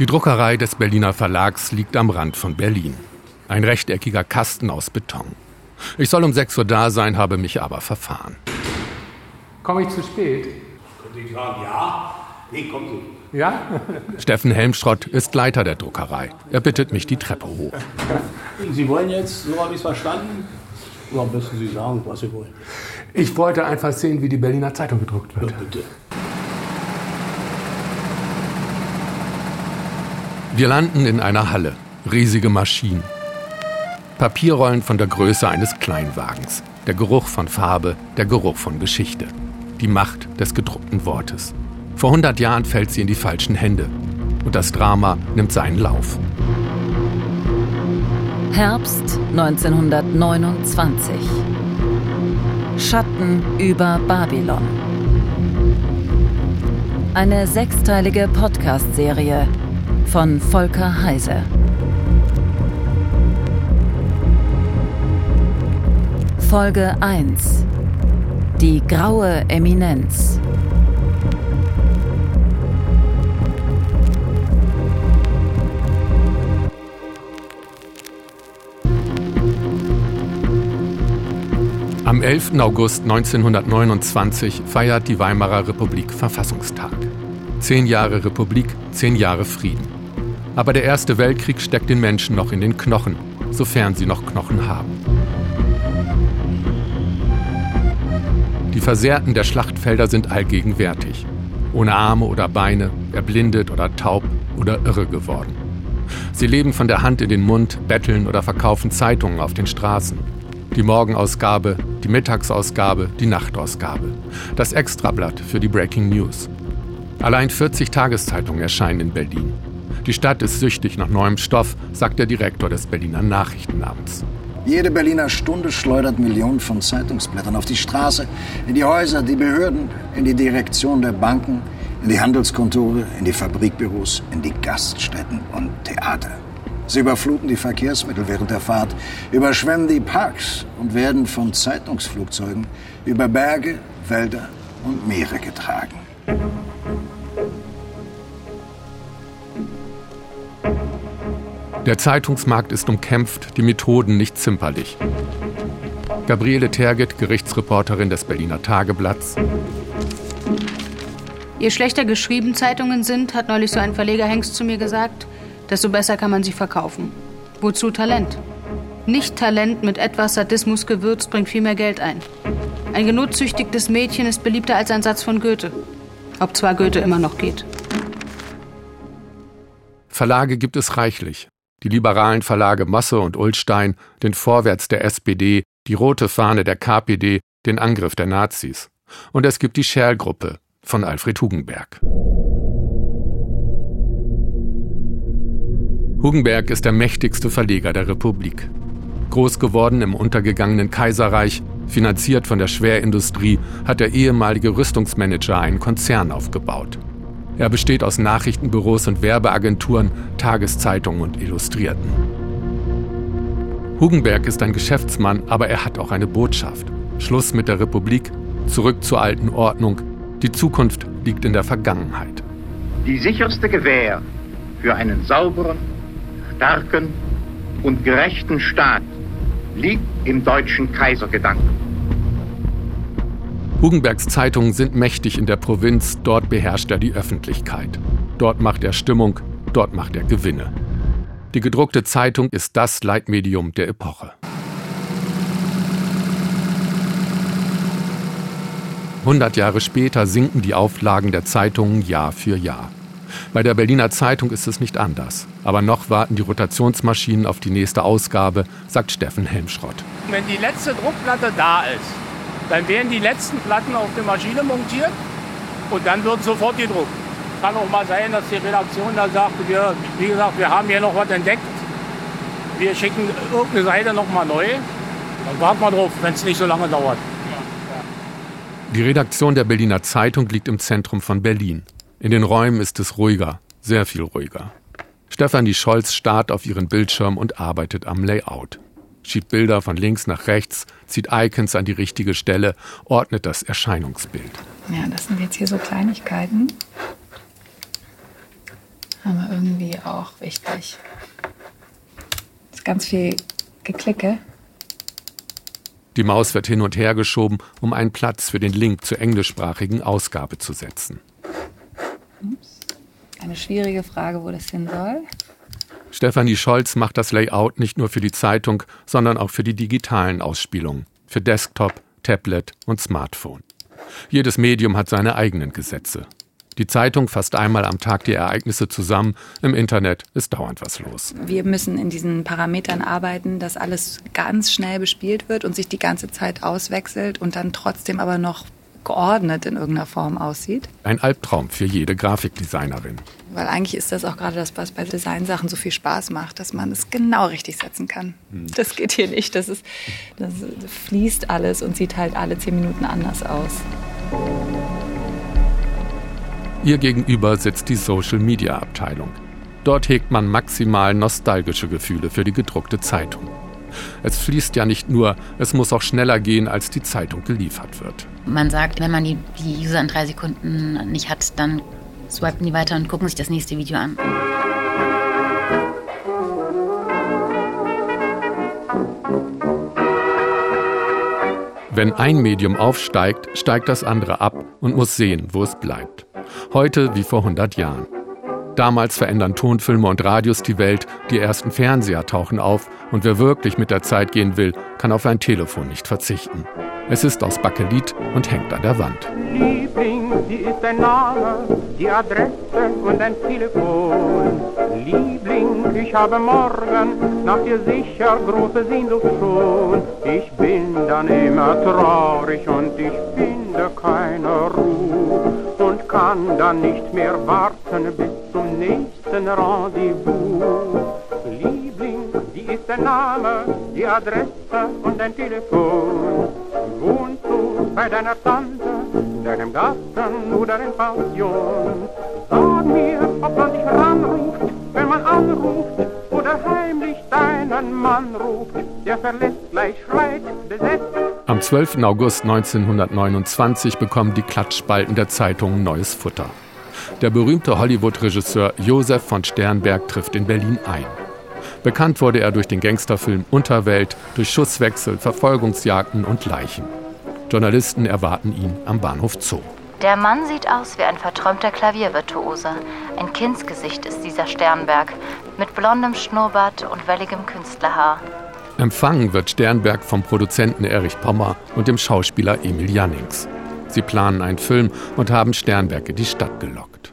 Die Druckerei des Berliner Verlags liegt am Rand von Berlin. Ein rechteckiger Kasten aus Beton. Ich soll um 6 Uhr da sein, habe mich aber verfahren. Komme ich zu spät? Könnte ich sagen, ja. Nee, kommen Sie. Ja? Steffen Helmschrott ist Leiter der Druckerei. Er bittet mich die Treppe hoch. Sie wollen jetzt, so habe ich es verstanden, oder müssen Sie sagen, was Sie wollen? Ich wollte einfach sehen, wie die Berliner Zeitung gedruckt wird. Ja, bitte. Wir landen in einer Halle. Riesige Maschinen. Papierrollen von der Größe eines Kleinwagens. Der Geruch von Farbe, der Geruch von Geschichte. Die Macht des gedruckten Wortes. Vor 100 Jahren fällt sie in die falschen Hände. Und das Drama nimmt seinen Lauf. Herbst 1929. Schatten über Babylon. Eine sechsteilige Podcast-Serie von Volker Heise. Folge 1. Die graue Eminenz. Am 11. August 1929 feiert die Weimarer Republik Verfassungstag. Zehn Jahre Republik, zehn Jahre Frieden. Aber der Erste Weltkrieg steckt den Menschen noch in den Knochen, sofern sie noch Knochen haben. Die Versehrten der Schlachtfelder sind allgegenwärtig. Ohne Arme oder Beine, erblindet oder taub oder irre geworden. Sie leben von der Hand in den Mund, betteln oder verkaufen Zeitungen auf den Straßen. Die Morgenausgabe, die Mittagsausgabe, die Nachtausgabe. Das Extrablatt für die Breaking News. Allein 40 Tageszeitungen erscheinen in Berlin. Die Stadt ist süchtig nach neuem Stoff, sagt der Direktor des Berliner Nachrichtennamens. Jede Berliner Stunde schleudert Millionen von Zeitungsblättern auf die Straße, in die Häuser, die Behörden, in die Direktion der Banken, in die Handelskontore, in die Fabrikbüros, in die Gaststätten und Theater. Sie überfluten die Verkehrsmittel während der Fahrt, überschwemmen die Parks und werden von Zeitungsflugzeugen über Berge, Wälder und Meere getragen. Der Zeitungsmarkt ist umkämpft, die Methoden nicht zimperlich. Gabriele Terget, Gerichtsreporterin des Berliner Tageblatts. Je schlechter geschrieben Zeitungen sind, hat neulich so ein Verleger Hengst zu mir gesagt, desto besser kann man sie verkaufen. Wozu Talent? Nicht Talent mit etwas Sadismus gewürzt bringt viel mehr Geld ein. Ein genutzsüchtigtes Mädchen ist beliebter als ein Satz von Goethe. Ob zwar Goethe immer noch geht. Verlage gibt es reichlich. Die liberalen Verlage Masse und Ullstein, den Vorwärts der SPD, die rote Fahne der KPD, den Angriff der Nazis. Und es gibt die Scherl-Gruppe von Alfred Hugenberg. Hugenberg ist der mächtigste Verleger der Republik. Groß geworden im untergegangenen Kaiserreich, finanziert von der Schwerindustrie, hat der ehemalige Rüstungsmanager einen Konzern aufgebaut. Er besteht aus Nachrichtenbüros und Werbeagenturen, Tageszeitungen und Illustrierten. Hugenberg ist ein Geschäftsmann, aber er hat auch eine Botschaft. Schluss mit der Republik, zurück zur alten Ordnung. Die Zukunft liegt in der Vergangenheit. Die sicherste Gewähr für einen sauberen, starken und gerechten Staat liegt im deutschen Kaisergedanken. Hugenbergs Zeitungen sind mächtig in der Provinz, dort beherrscht er die Öffentlichkeit. Dort macht er Stimmung, dort macht er Gewinne. Die gedruckte Zeitung ist das Leitmedium der Epoche. 100 Jahre später sinken die Auflagen der Zeitungen Jahr für Jahr. Bei der Berliner Zeitung ist es nicht anders. Aber noch warten die Rotationsmaschinen auf die nächste Ausgabe, sagt Steffen Helmschrott. Wenn die letzte Druckplatte da ist, dann werden die letzten Platten auf die Maschine montiert und dann wird sofort gedruckt. Kann auch mal sein, dass die Redaktion da sagt, wir, wie gesagt, wir haben hier noch was entdeckt. Wir schicken irgendeine Seite noch mal neu. Dann warten wir drauf, wenn es nicht so lange dauert. Die Redaktion der Berliner Zeitung liegt im Zentrum von Berlin. In den Räumen ist es ruhiger, sehr viel ruhiger. Stefanie Scholz starrt auf ihren Bildschirm und arbeitet am Layout schiebt Bilder von links nach rechts, zieht Icons an die richtige Stelle, ordnet das Erscheinungsbild. Ja, das sind jetzt hier so Kleinigkeiten. Aber irgendwie auch wichtig. Das ist ganz viel Geklicke. Die Maus wird hin und her geschoben, um einen Platz für den Link zur englischsprachigen Ausgabe zu setzen. Ups. Eine schwierige Frage, wo das hin soll. Stefanie Scholz macht das Layout nicht nur für die Zeitung, sondern auch für die digitalen Ausspielungen, für Desktop, Tablet und Smartphone. Jedes Medium hat seine eigenen Gesetze. Die Zeitung fasst einmal am Tag die Ereignisse zusammen. Im Internet ist dauernd was los. Wir müssen in diesen Parametern arbeiten, dass alles ganz schnell bespielt wird und sich die ganze Zeit auswechselt und dann trotzdem aber noch geordnet in irgendeiner Form aussieht. Ein Albtraum für jede Grafikdesignerin. Weil eigentlich ist das auch gerade das, was bei Designsachen so viel Spaß macht, dass man es genau richtig setzen kann. Hm. Das geht hier nicht. Das, ist, das fließt alles und sieht halt alle zehn Minuten anders aus. Ihr gegenüber sitzt die Social-Media-Abteilung. Dort hegt man maximal nostalgische Gefühle für die gedruckte Zeitung. Es fließt ja nicht nur, es muss auch schneller gehen, als die Zeitung geliefert wird. Man sagt, wenn man die, die User in drei Sekunden nicht hat, dann swipen die weiter und gucken sich das nächste Video an. Wenn ein Medium aufsteigt, steigt das andere ab und muss sehen, wo es bleibt. Heute wie vor 100 Jahren. Damals verändern Tonfilme und Radios die Welt, die ersten Fernseher tauchen auf und wer wirklich mit der Zeit gehen will, kann auf ein Telefon nicht verzichten. Es ist aus Bakelit und hängt an der Wand. Liebling, sie ist ein Name, die Adresse und ein Telefon. Liebling, ich habe morgen nach dir sicher große Sehnsucht schon. Ich bin dann immer traurig und ich finde keine Ruhe und kann dann nicht mehr warten bis zum nächsten Rendezvous. Der Name, die Adresse und ein Telefon. Wohnst du bei deiner Tante, in deinem Garten oder in Pension? Sag mir, ob man dich ranruft, wenn man anruft oder heimlich deinen Mann ruft, der verlässt gleich schreit, besetzt. Am 12. August 1929 bekommen die Klatschspalten der Zeitungen neues Futter. Der berühmte Hollywood-Regisseur Josef von Sternberg trifft in Berlin ein. Bekannt wurde er durch den Gangsterfilm Unterwelt, durch Schusswechsel, Verfolgungsjagden und Leichen. Journalisten erwarten ihn am Bahnhof Zoo. Der Mann sieht aus wie ein verträumter Klaviervirtuose. Ein Kindsgesicht ist dieser Sternberg, mit blondem Schnurrbart und welligem Künstlerhaar. Empfangen wird Sternberg vom Produzenten Erich Pommer und dem Schauspieler Emil Jannings. Sie planen einen Film und haben Sternberg in die Stadt gelockt.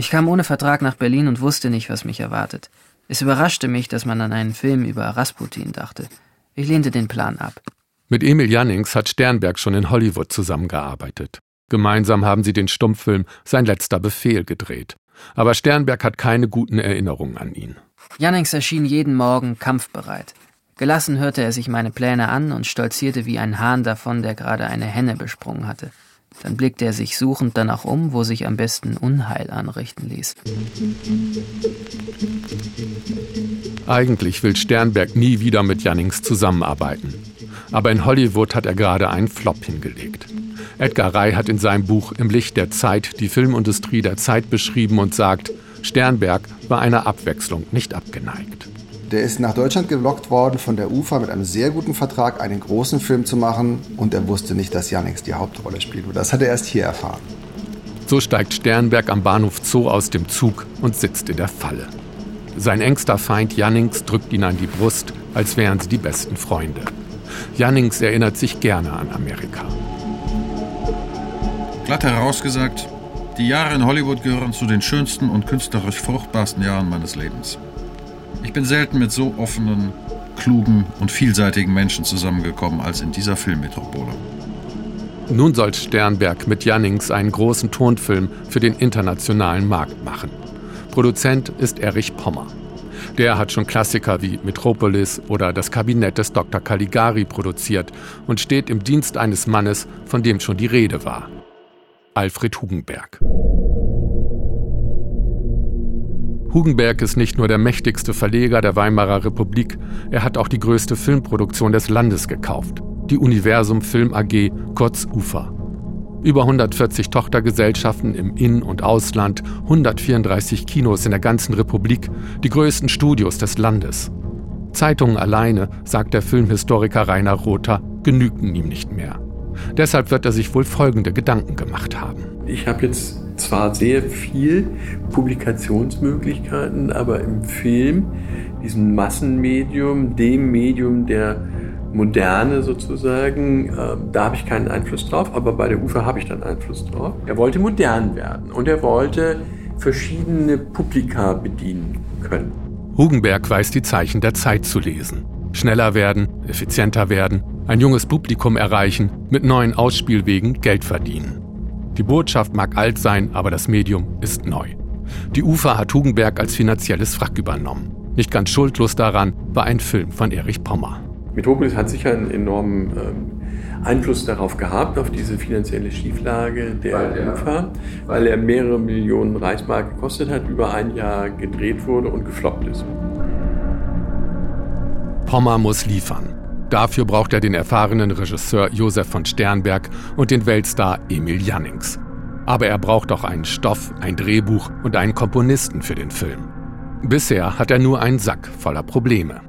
Ich kam ohne Vertrag nach Berlin und wusste nicht, was mich erwartet. Es überraschte mich, dass man an einen Film über Rasputin dachte. Ich lehnte den Plan ab. Mit Emil Jannings hat Sternberg schon in Hollywood zusammengearbeitet. Gemeinsam haben sie den Stummfilm Sein letzter Befehl gedreht. Aber Sternberg hat keine guten Erinnerungen an ihn. Jannings erschien jeden Morgen kampfbereit. Gelassen hörte er sich meine Pläne an und stolzierte wie ein Hahn davon, der gerade eine Henne besprungen hatte. Dann blickte er sich suchend danach um, wo sich am besten Unheil anrichten ließ. Eigentlich will Sternberg nie wieder mit Jannings zusammenarbeiten. Aber in Hollywood hat er gerade einen Flop hingelegt. Edgar Ray hat in seinem Buch Im Licht der Zeit die Filmindustrie der Zeit beschrieben und sagt, Sternberg war einer Abwechslung nicht abgeneigt. Der ist nach Deutschland gelockt worden von der UFA mit einem sehr guten Vertrag, einen großen Film zu machen. Und er wusste nicht, dass Jannings die Hauptrolle spielt. Und das hat er erst hier erfahren. So steigt Sternberg am Bahnhof Zoo aus dem Zug und sitzt in der Falle. Sein engster Feind Jannings drückt ihn an die Brust, als wären sie die besten Freunde. Jannings erinnert sich gerne an Amerika. Glatt herausgesagt, die Jahre in Hollywood gehören zu den schönsten und künstlerisch fruchtbarsten Jahren meines Lebens. Ich bin selten mit so offenen, klugen und vielseitigen Menschen zusammengekommen als in dieser Filmmetropole. Nun soll Sternberg mit Jannings einen großen Tonfilm für den internationalen Markt machen. Produzent ist Erich Pommer. Der hat schon Klassiker wie Metropolis oder Das Kabinett des Dr. Caligari produziert und steht im Dienst eines Mannes, von dem schon die Rede war. Alfred Hugenberg. Hugenberg ist nicht nur der mächtigste Verleger der Weimarer Republik, er hat auch die größte Filmproduktion des Landes gekauft, die Universum Film AG, kurz UFA. Über 140 Tochtergesellschaften im In- und Ausland, 134 Kinos in der ganzen Republik, die größten Studios des Landes. Zeitungen alleine, sagt der Filmhistoriker Rainer Rother, genügten ihm nicht mehr. Deshalb wird er sich wohl folgende Gedanken gemacht haben. Ich habe jetzt zwar sehr viel Publikationsmöglichkeiten, aber im Film, diesem Massenmedium, dem Medium der Moderne sozusagen, äh, da habe ich keinen Einfluss drauf, aber bei der UFA habe ich dann Einfluss drauf. Er wollte modern werden und er wollte verschiedene Publika bedienen können. Hugenberg weiß die Zeichen der Zeit zu lesen. Schneller werden, effizienter werden, ein junges Publikum erreichen, mit neuen Ausspielwegen Geld verdienen. Die Botschaft mag alt sein, aber das Medium ist neu. Die UFA hat Hugenberg als finanzielles Wrack übernommen. Nicht ganz schuldlos daran war ein Film von Erich Pommer. Metropolis hat sicher einen enormen ähm, Einfluss darauf gehabt, auf diese finanzielle Schieflage der weil UFA, weil er mehrere Millionen Reichsmark gekostet hat, über ein Jahr gedreht wurde und gefloppt ist. Pommer muss liefern. Dafür braucht er den erfahrenen Regisseur Josef von Sternberg und den Weltstar Emil Jannings. Aber er braucht auch einen Stoff, ein Drehbuch und einen Komponisten für den Film. Bisher hat er nur einen Sack voller Probleme.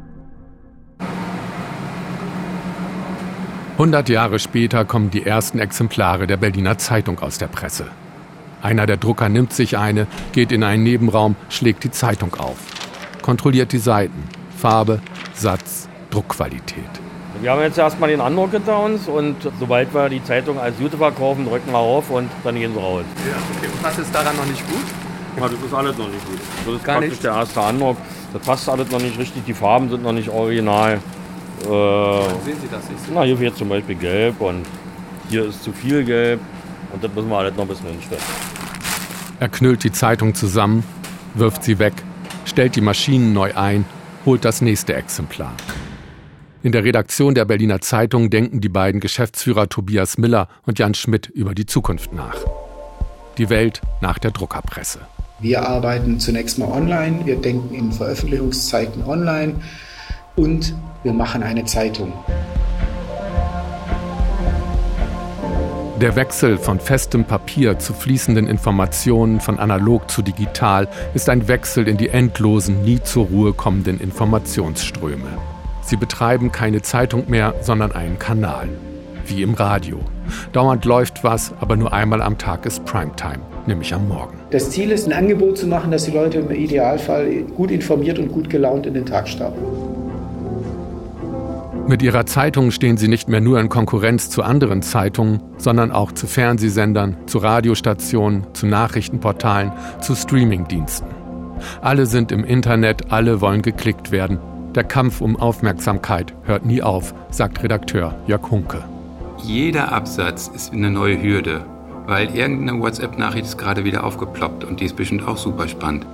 100 Jahre später kommen die ersten Exemplare der Berliner Zeitung aus der Presse. Einer der Drucker nimmt sich eine, geht in einen Nebenraum, schlägt die Zeitung auf, kontrolliert die Seiten, Farbe, Satz, Druckqualität. Wir haben jetzt erstmal den Andruck hinter uns und sobald wir die Zeitung als Jute verkaufen, drücken wir auf und dann gehen sie raus. Ja, okay. Und was ist daran noch nicht gut? Ja, das ist alles noch nicht gut. Das ist Gar praktisch nicht? der erste Andruck. Das passt alles noch nicht richtig, die Farben sind noch nicht original. Äh, sehen Sie das nicht so? Na, hier fehlt zum Beispiel gelb und hier ist zu viel gelb und das müssen wir alles noch ein bisschen hinstellen. Er knüllt die Zeitung zusammen, wirft sie weg, stellt die Maschinen neu ein, holt das nächste Exemplar. In der Redaktion der Berliner Zeitung denken die beiden Geschäftsführer Tobias Miller und Jan Schmidt über die Zukunft nach. Die Welt nach der Druckerpresse. Wir arbeiten zunächst mal online, wir denken in Veröffentlichungszeiten online und wir machen eine Zeitung. Der Wechsel von festem Papier zu fließenden Informationen, von analog zu digital, ist ein Wechsel in die endlosen, nie zur Ruhe kommenden Informationsströme. Sie betreiben keine Zeitung mehr, sondern einen Kanal. Wie im Radio. Dauernd läuft was, aber nur einmal am Tag ist Primetime, nämlich am Morgen. Das Ziel ist, ein Angebot zu machen, dass die Leute im Idealfall gut informiert und gut gelaunt in den Tag starten. Mit ihrer Zeitung stehen sie nicht mehr nur in Konkurrenz zu anderen Zeitungen, sondern auch zu Fernsehsendern, zu Radiostationen, zu Nachrichtenportalen, zu Streamingdiensten. Alle sind im Internet, alle wollen geklickt werden. Der Kampf um Aufmerksamkeit hört nie auf, sagt Redakteur Jörg Hunke. Jeder Absatz ist eine neue Hürde, weil irgendeine WhatsApp-Nachricht ist gerade wieder aufgeploppt und die ist bestimmt auch super spannend.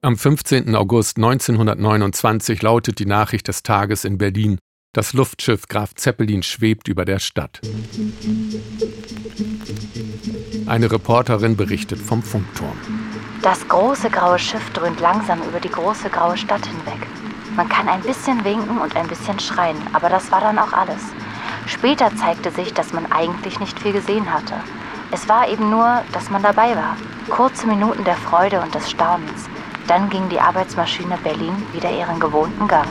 Am 15. August 1929 lautet die Nachricht des Tages in Berlin. Das Luftschiff Graf Zeppelin schwebt über der Stadt. Eine Reporterin berichtet vom Funkturm. Das große graue Schiff dröhnt langsam über die große graue Stadt hinweg. Man kann ein bisschen winken und ein bisschen schreien, aber das war dann auch alles. Später zeigte sich, dass man eigentlich nicht viel gesehen hatte. Es war eben nur, dass man dabei war. Kurze Minuten der Freude und des Staunens. Dann ging die Arbeitsmaschine Berlin wieder ihren gewohnten Gang.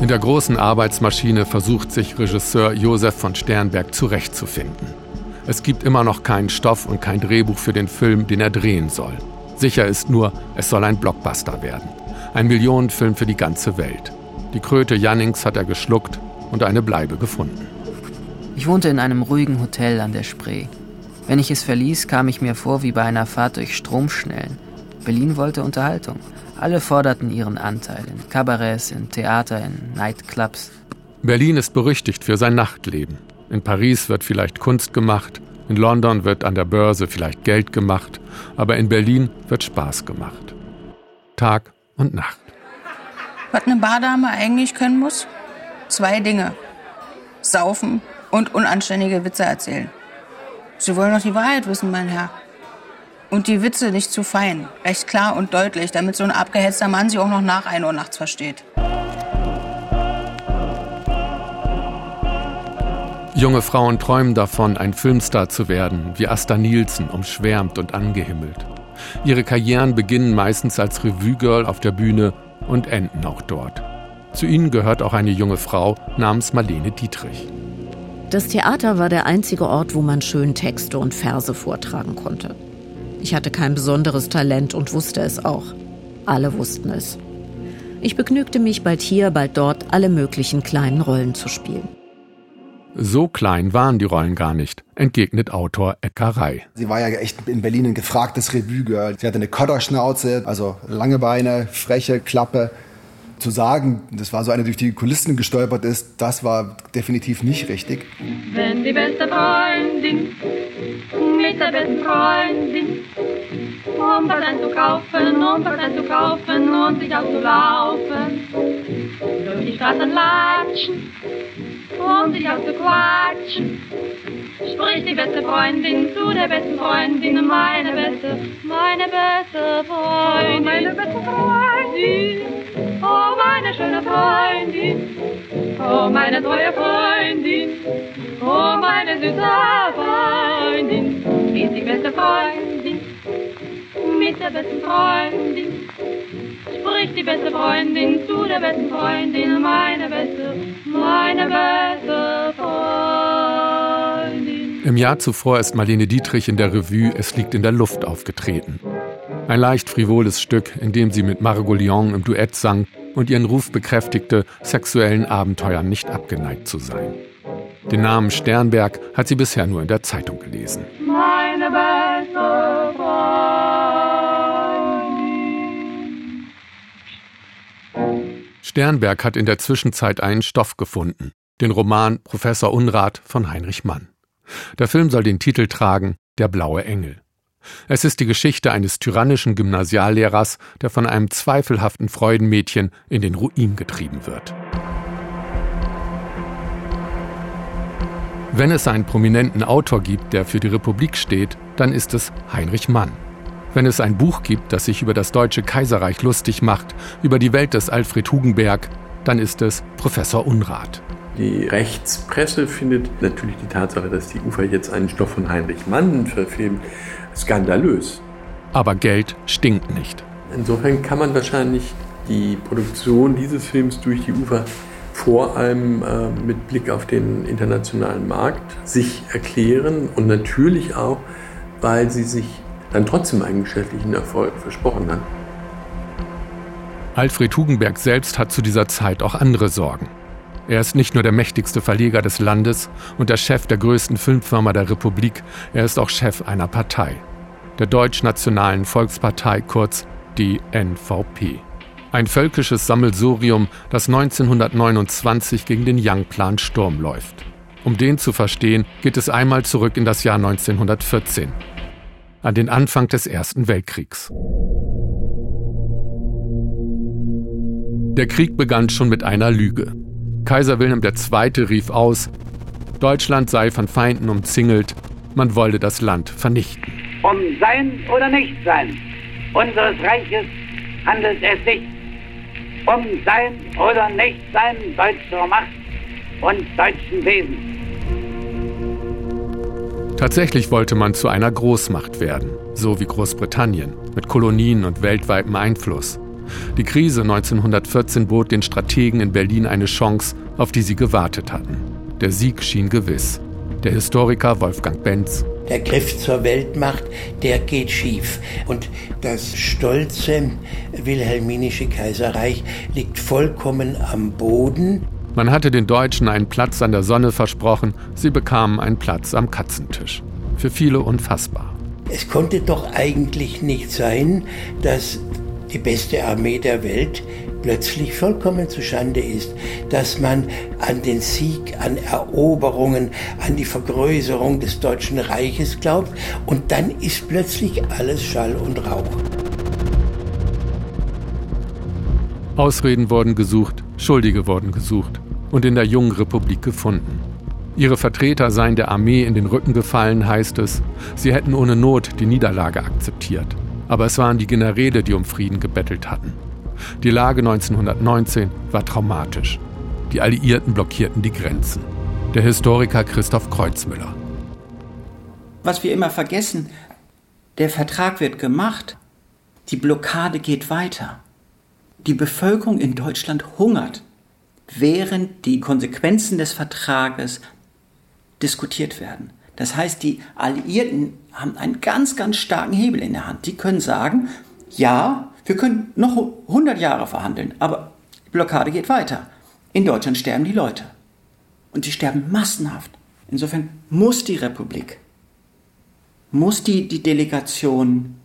In der großen Arbeitsmaschine versucht sich Regisseur Josef von Sternberg zurechtzufinden. Es gibt immer noch keinen Stoff und kein Drehbuch für den Film, den er drehen soll. Sicher ist nur, es soll ein Blockbuster werden. Ein Millionenfilm für die ganze Welt. Die Kröte Jannings hat er geschluckt und eine Bleibe gefunden. Ich wohnte in einem ruhigen Hotel an der Spree. Wenn ich es verließ, kam ich mir vor wie bei einer Fahrt durch Stromschnellen. Berlin wollte Unterhaltung. Alle forderten ihren Anteil in Kabarets, in Theater, in Nightclubs. Berlin ist berüchtigt für sein Nachtleben. In Paris wird vielleicht Kunst gemacht, in London wird an der Börse vielleicht Geld gemacht, aber in Berlin wird Spaß gemacht. Tag und Nacht. Was eine Bardame eigentlich können muss? Zwei Dinge. Saufen und unanständige Witze erzählen. Sie wollen doch die Wahrheit wissen, mein Herr. Und die Witze nicht zu fein. Recht klar und deutlich, damit so ein abgehetzter Mann sie auch noch nach 1 Uhr nachts versteht. Junge Frauen träumen davon, ein Filmstar zu werden, wie Asta Nielsen, umschwärmt und angehimmelt. Ihre Karrieren beginnen meistens als Revue-Girl auf der Bühne und enden auch dort. Zu ihnen gehört auch eine junge Frau namens Marlene Dietrich. Das Theater war der einzige Ort, wo man schön Texte und Verse vortragen konnte. Ich hatte kein besonderes Talent und wusste es auch. Alle wussten es. Ich begnügte mich bald hier, bald dort, alle möglichen kleinen Rollen zu spielen. So klein waren die Rollen gar nicht, entgegnet Autor Eckerei. Sie war ja echt in Berlin ein gefragtes Revue-Girl. Sie hatte eine Kotterschnauze, also lange Beine, freche Klappe. Zu sagen, das war so eine, die durch die Kulissen gestolpert ist, das war definitiv nicht richtig. Wenn die beste Freundin mit der besten Freundin um was einzukaufen, um was einzukaufen und sich auszulaufen, durch die Straßen latschen um sich auszuquatschen. Sprich die beste Freundin zu der besten Freundin, meine beste, meine beste Freundin. Oh, meine beste Freundin, oh, meine schöne Freundin, oh, meine treue Freundin, oh, meine süße Freundin, ist die beste Freundin, mit der besten Freundin spricht die beste Freundin zu der besten Freundin, meine beste, meine beste Freundin. Im Jahr zuvor ist Marlene Dietrich in der Revue Es liegt in der Luft aufgetreten. Ein leicht frivoles Stück, in dem sie mit Margot Lyon im Duett sang und ihren Ruf bekräftigte, sexuellen Abenteuern nicht abgeneigt zu sein. Den Namen Sternberg hat sie bisher nur in der Zeitung gelesen. Sternberg hat in der Zwischenzeit einen Stoff gefunden, den Roman Professor Unrat von Heinrich Mann. Der Film soll den Titel tragen Der blaue Engel. Es ist die Geschichte eines tyrannischen Gymnasiallehrers, der von einem zweifelhaften Freudenmädchen in den Ruin getrieben wird. Wenn es einen prominenten Autor gibt, der für die Republik steht, dann ist es Heinrich Mann. Wenn es ein Buch gibt, das sich über das Deutsche Kaiserreich lustig macht, über die Welt des Alfred Hugenberg, dann ist es Professor Unrat. Die Rechtspresse findet natürlich die Tatsache, dass die Ufer jetzt einen Stoff von Heinrich Mann verfilmt, skandalös. Aber Geld stinkt nicht. Insofern kann man wahrscheinlich die Produktion dieses Films durch die Ufer vor allem äh, mit Blick auf den internationalen Markt sich erklären und natürlich auch, weil sie sich dann trotzdem einen geschäftlichen Erfolg versprochen hat. Alfred Hugenberg selbst hat zu dieser Zeit auch andere Sorgen. Er ist nicht nur der mächtigste Verleger des Landes und der Chef der größten Filmfirma der Republik, er ist auch Chef einer Partei, der Deutschnationalen Volkspartei, kurz die NVP. Ein völkisches Sammelsurium, das 1929 gegen den Young-Plan Sturm läuft. Um den zu verstehen, geht es einmal zurück in das Jahr 1914 an den Anfang des Ersten Weltkriegs. Der Krieg begann schon mit einer Lüge. Kaiser Wilhelm II. rief aus, Deutschland sei von Feinden umzingelt, man wolle das Land vernichten. Um Sein oder Nichtsein unseres Reiches handelt es sich. Um Sein oder Nichtsein deutscher Macht und deutschen Wesens. Tatsächlich wollte man zu einer Großmacht werden, so wie Großbritannien, mit Kolonien und weltweitem Einfluss. Die Krise 1914 bot den Strategen in Berlin eine Chance, auf die sie gewartet hatten. Der Sieg schien gewiss. Der Historiker Wolfgang Benz. Der Griff zur Weltmacht, der geht schief. Und das stolze wilhelminische Kaiserreich liegt vollkommen am Boden. Man hatte den Deutschen einen Platz an der Sonne versprochen, sie bekamen einen Platz am Katzentisch. Für viele unfassbar. Es konnte doch eigentlich nicht sein, dass die beste Armee der Welt plötzlich vollkommen zustande ist, dass man an den Sieg, an Eroberungen, an die Vergrößerung des Deutschen Reiches glaubt und dann ist plötzlich alles Schall und Rauch. Ausreden wurden gesucht, Schuldige wurden gesucht und in der jungen Republik gefunden. Ihre Vertreter seien der Armee in den Rücken gefallen, heißt es. Sie hätten ohne Not die Niederlage akzeptiert. Aber es waren die Generäle, die um Frieden gebettelt hatten. Die Lage 1919 war traumatisch. Die Alliierten blockierten die Grenzen. der Historiker Christoph Kreuzmüller. Was wir immer vergessen, der Vertrag wird gemacht, die Blockade geht weiter. Die Bevölkerung in Deutschland hungert, während die Konsequenzen des Vertrages diskutiert werden. Das heißt, die Alliierten haben einen ganz, ganz starken Hebel in der Hand. Die können sagen, ja, wir können noch 100 Jahre verhandeln, aber die Blockade geht weiter. In Deutschland sterben die Leute. Und sie sterben massenhaft. Insofern muss die Republik, muss die, die Delegation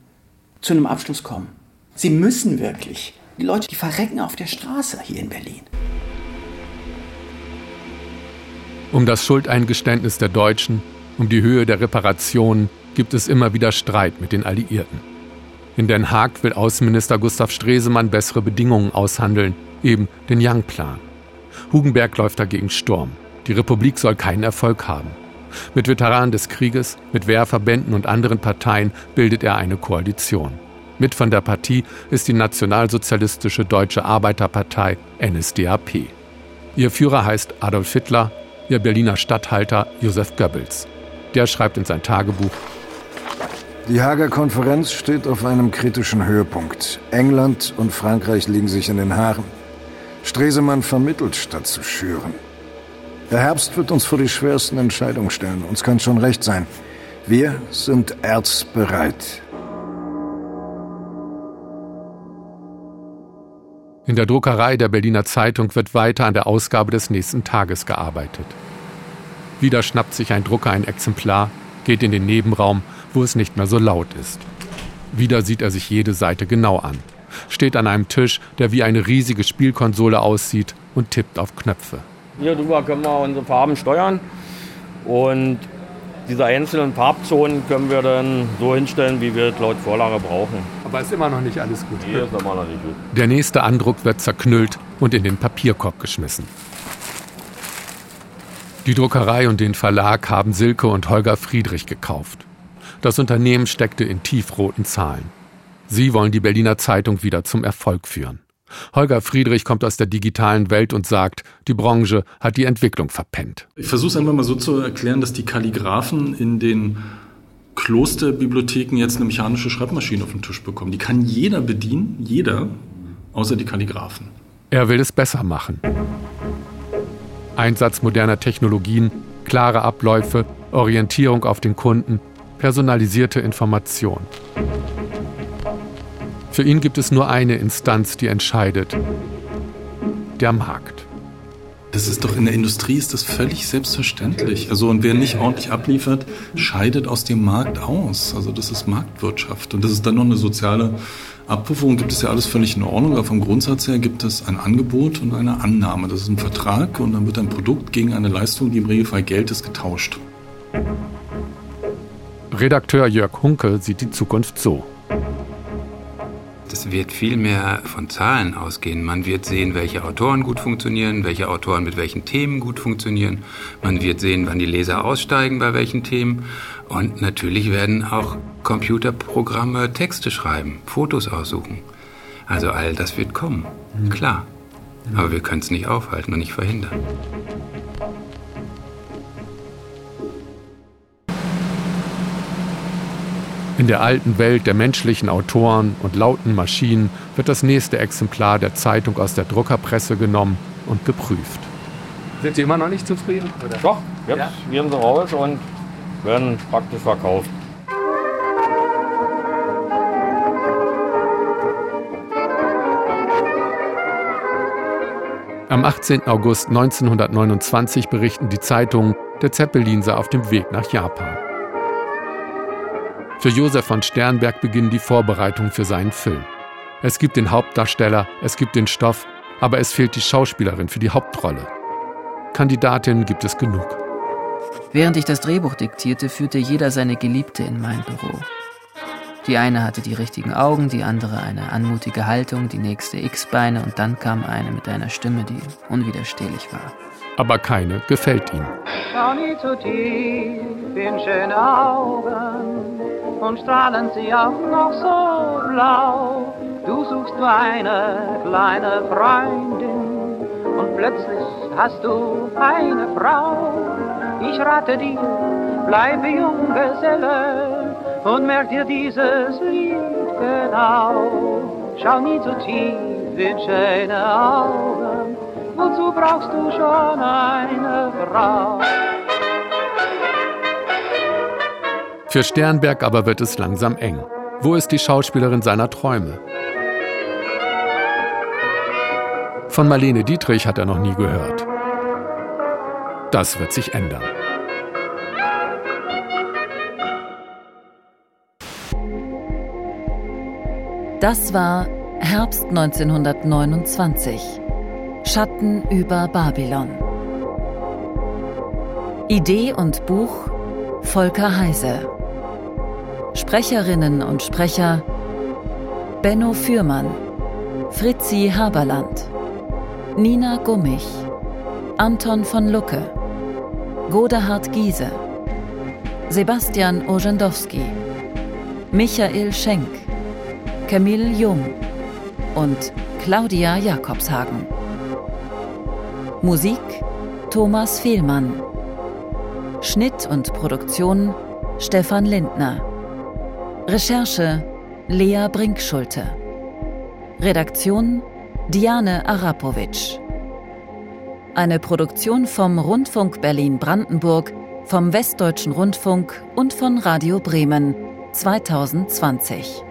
zu einem Abschluss kommen. Sie müssen wirklich. Die Leute, die verrecken auf der Straße hier in Berlin. Um das Schuldeingeständnis der Deutschen, um die Höhe der Reparationen gibt es immer wieder Streit mit den Alliierten. In Den Haag will Außenminister Gustav Stresemann bessere Bedingungen aushandeln, eben den Young-Plan. Hugenberg läuft dagegen Sturm. Die Republik soll keinen Erfolg haben. Mit Veteranen des Krieges, mit Wehrverbänden und anderen Parteien bildet er eine Koalition. Mit von der Partie ist die nationalsozialistische Deutsche Arbeiterpartei NSDAP. Ihr Führer heißt Adolf Hitler, ihr Berliner Statthalter Josef Goebbels. Der schreibt in sein Tagebuch, die Hager Konferenz steht auf einem kritischen Höhepunkt. England und Frankreich liegen sich in den Haaren. Stresemann vermittelt, statt zu schüren. Der Herbst wird uns vor die schwersten Entscheidungen stellen. Uns kann schon recht sein. Wir sind erzbereit. In der Druckerei der Berliner Zeitung wird weiter an der Ausgabe des nächsten Tages gearbeitet. Wieder schnappt sich ein Drucker ein Exemplar, geht in den Nebenraum wo es nicht mehr so laut ist. Wieder sieht er sich jede Seite genau an, steht an einem Tisch, der wie eine riesige Spielkonsole aussieht und tippt auf Knöpfe. Hier drüber können wir unsere Farben steuern und diese einzelnen Farbzonen können wir dann so hinstellen, wie wir es laut Vorlage brauchen. Aber ist immer noch nicht alles gut. Hier ist immer noch nicht gut. Der nächste Andruck wird zerknüllt und in den Papierkorb geschmissen. Die Druckerei und den Verlag haben Silke und Holger Friedrich gekauft. Das Unternehmen steckte in tiefroten Zahlen. Sie wollen die Berliner Zeitung wieder zum Erfolg führen. Holger Friedrich kommt aus der digitalen Welt und sagt, die Branche hat die Entwicklung verpennt. Ich versuche es einfach mal so zu erklären, dass die Kalligraphen in den Klosterbibliotheken jetzt eine mechanische Schreibmaschine auf den Tisch bekommen. Die kann jeder bedienen, jeder, außer die Kalligraphen. Er will es besser machen. Einsatz moderner Technologien, klare Abläufe, Orientierung auf den Kunden, personalisierte Information. Für ihn gibt es nur eine Instanz, die entscheidet. Der Markt. Das ist doch in der Industrie ist das völlig selbstverständlich. Also und wer nicht ordentlich abliefert, scheidet aus dem Markt aus. Also das ist Marktwirtschaft und das ist dann noch eine soziale Abprüfung. Gibt es ja alles völlig in Ordnung, aber vom Grundsatz her gibt es ein Angebot und eine Annahme. Das ist ein Vertrag und dann wird ein Produkt gegen eine Leistung, die im Regelfall Geld ist, getauscht. Redakteur Jörg Hunke sieht die Zukunft so. Es wird viel mehr von Zahlen ausgehen. Man wird sehen, welche Autoren gut funktionieren, welche Autoren mit welchen Themen gut funktionieren. Man wird sehen, wann die Leser aussteigen bei welchen Themen. Und natürlich werden auch Computerprogramme Texte schreiben, Fotos aussuchen. Also all das wird kommen, mhm. klar. Aber wir können es nicht aufhalten und nicht verhindern. In der alten Welt der menschlichen Autoren und lauten Maschinen wird das nächste Exemplar der Zeitung aus der Druckerpresse genommen und geprüft. Sind Sie immer noch nicht zufrieden? Oder? Doch, jetzt ja? gehen sie raus und werden praktisch verkauft. Am 18. August 1929 berichten die Zeitungen, der Zeppelin sei auf dem Weg nach Japan. Für Josef von Sternberg beginnen die Vorbereitungen für seinen Film. Es gibt den Hauptdarsteller, es gibt den Stoff, aber es fehlt die Schauspielerin für die Hauptrolle. Kandidatinnen gibt es genug. Während ich das Drehbuch diktierte, führte jeder seine Geliebte in mein Büro. Die eine hatte die richtigen Augen, die andere eine anmutige Haltung, die nächste X-Beine und dann kam eine mit einer Stimme, die unwiderstehlich war. Aber keine gefällt ihm. Schau nie zu tief in schöne Augen und strahlen sie auch noch so blau. Du suchst nur eine kleine Freundin und plötzlich hast du eine Frau. Ich rate dir, bleibe Junggeselle und merk dir dieses Lied genau. Schau nie zu tief in schöne Augen, wozu brauchst du schon eine Frau? Für Sternberg aber wird es langsam eng. Wo ist die Schauspielerin seiner Träume? Von Marlene Dietrich hat er noch nie gehört. Das wird sich ändern. Das war Herbst 1929. Schatten über Babylon. Idee und Buch Volker Heise. Sprecherinnen und Sprecher Benno Fürmann, Fritzi Haberland, Nina Gummich, Anton von Lucke, Godehard Giese, Sebastian Orzendowski, Michael Schenk, Camille Jung und Claudia Jakobshagen. Musik Thomas Fehlmann. Schnitt und Produktion Stefan Lindner. Recherche Lea Brinkschulte. Redaktion Diane Arapowitsch. Eine Produktion vom Rundfunk Berlin-Brandenburg, vom Westdeutschen Rundfunk und von Radio Bremen 2020.